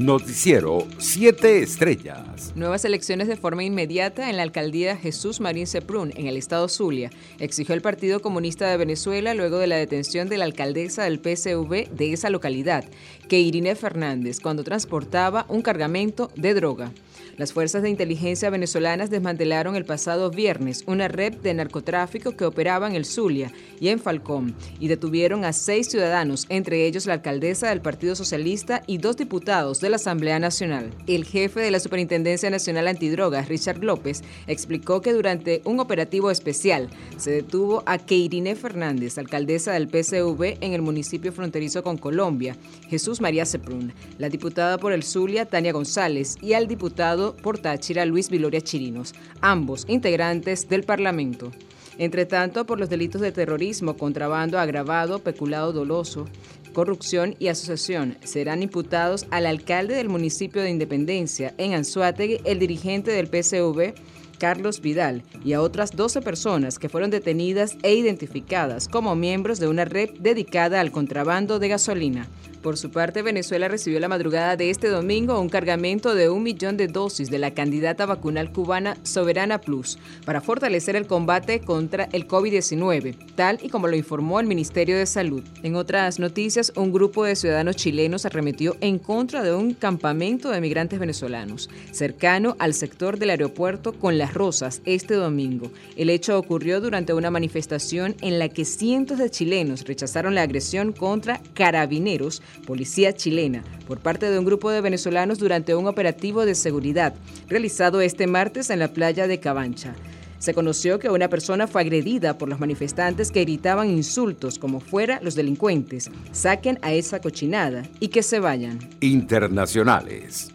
Noticiero 7 Estrellas. Nuevas elecciones de forma inmediata en la alcaldía Jesús Marín Ceprún, en el estado Zulia, exigió el Partido Comunista de Venezuela luego de la detención de la alcaldesa del PSV de esa localidad, que Fernández, cuando transportaba un cargamento de droga. Las fuerzas de inteligencia venezolanas desmantelaron el pasado viernes una red de narcotráfico que operaba en el Zulia y en Falcón y detuvieron a seis ciudadanos, entre ellos la alcaldesa del Partido Socialista y dos diputados de la Asamblea Nacional. El jefe de la Superintendencia Nacional Antidrogas, Richard López, explicó que durante un operativo especial se detuvo a Keirine Fernández, alcaldesa del PCV en el municipio fronterizo con Colombia, Jesús María Ceprún, la diputada por el Zulia, Tania González, y al diputado por Táchira Luis Viloria Chirinos, ambos integrantes del Parlamento. Entre tanto, por los delitos de terrorismo, contrabando agravado, peculado doloso, corrupción y asociación, serán imputados al alcalde del municipio de Independencia en Anzuategui, el dirigente del PCV, Carlos Vidal, y a otras 12 personas que fueron detenidas e identificadas como miembros de una red dedicada al contrabando de gasolina. Por su parte, Venezuela recibió la madrugada de este domingo un cargamento de un millón de dosis de la candidata vacunal cubana Soberana Plus para fortalecer el combate contra el COVID-19, tal y como lo informó el Ministerio de Salud. En otras noticias, un grupo de ciudadanos chilenos arremetió en contra de un campamento de migrantes venezolanos cercano al sector del aeropuerto con Rosas este domingo. El hecho ocurrió durante una manifestación en la que cientos de chilenos rechazaron la agresión contra carabineros policía chilena, por parte de un grupo de venezolanos durante un operativo de seguridad realizado este martes en la playa de Cabancha. Se conoció que una persona fue agredida por los manifestantes que gritaban insultos como fuera los delincuentes, saquen a esa cochinada y que se vayan. Internacionales.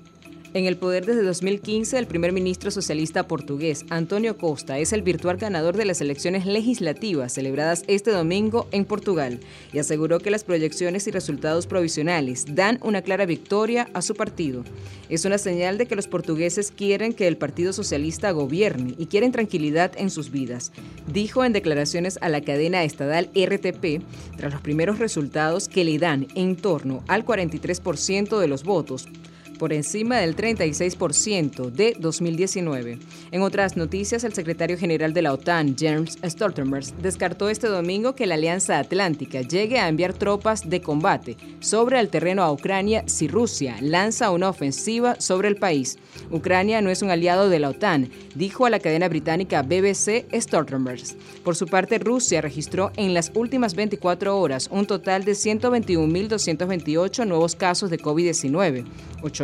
En el poder desde 2015, el primer ministro socialista portugués, Antonio Costa, es el virtual ganador de las elecciones legislativas celebradas este domingo en Portugal y aseguró que las proyecciones y resultados provisionales dan una clara victoria a su partido. Es una señal de que los portugueses quieren que el Partido Socialista gobierne y quieren tranquilidad en sus vidas, dijo en declaraciones a la cadena estatal RTP tras los primeros resultados que le dan en torno al 43% de los votos por encima del 36% de 2019. En otras noticias, el secretario general de la OTAN, James Stoltenberg, descartó este domingo que la Alianza Atlántica llegue a enviar tropas de combate sobre el terreno a Ucrania si Rusia lanza una ofensiva sobre el país. Ucrania no es un aliado de la OTAN, dijo a la cadena británica BBC Stoltenberg. Por su parte, Rusia registró en las últimas 24 horas un total de 121.228 nuevos casos de COVID-19,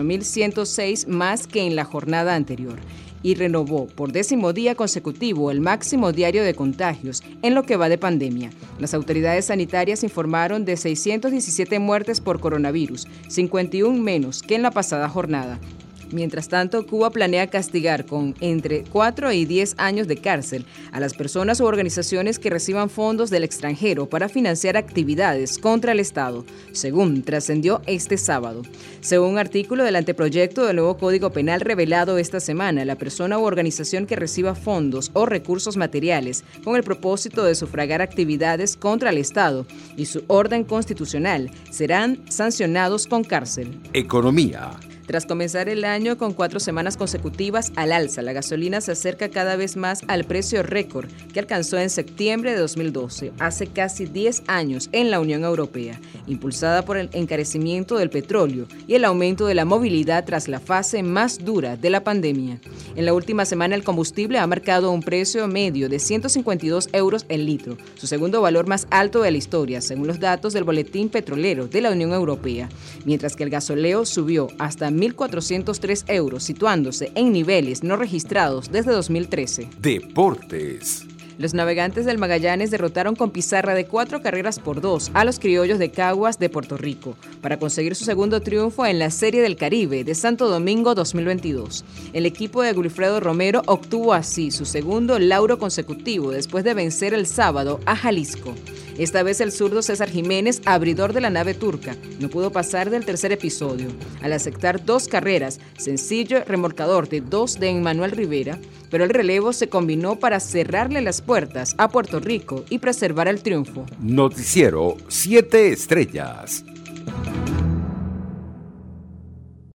8.106 más que en la jornada anterior y renovó por décimo día consecutivo el máximo diario de contagios en lo que va de pandemia. Las autoridades sanitarias informaron de 617 muertes por coronavirus, 51 menos que en la pasada jornada, Mientras tanto, Cuba planea castigar con entre 4 y 10 años de cárcel a las personas u organizaciones que reciban fondos del extranjero para financiar actividades contra el Estado, según trascendió este sábado. Según un artículo del anteproyecto del nuevo Código Penal revelado esta semana, la persona u organización que reciba fondos o recursos materiales con el propósito de sufragar actividades contra el Estado y su orden constitucional serán sancionados con cárcel. Economía. Tras comenzar el año con cuatro semanas consecutivas al alza, la gasolina se acerca cada vez más al precio récord que alcanzó en septiembre de 2012, hace casi 10 años en la Unión Europea, impulsada por el encarecimiento del petróleo y el aumento de la movilidad tras la fase más dura de la pandemia. En la última semana el combustible ha marcado un precio medio de 152 euros el litro, su segundo valor más alto de la historia, según los datos del Boletín Petrolero de la Unión Europea, mientras que el gasoleo subió hasta 1.403 euros, situándose en niveles no registrados desde 2013. Deportes. Los navegantes del Magallanes derrotaron con pizarra de cuatro carreras por dos a los criollos de Caguas de Puerto Rico para conseguir su segundo triunfo en la Serie del Caribe de Santo Domingo 2022. El equipo de Gulfredo Romero obtuvo así su segundo lauro consecutivo después de vencer el sábado a Jalisco. Esta vez el zurdo César Jiménez, abridor de la nave turca, no pudo pasar del tercer episodio. Al aceptar dos carreras, sencillo remolcador de dos de Emmanuel Rivera, pero el relevo se combinó para cerrarle puertas a Puerto Rico y preservar el triunfo. Noticiero 7 Estrellas.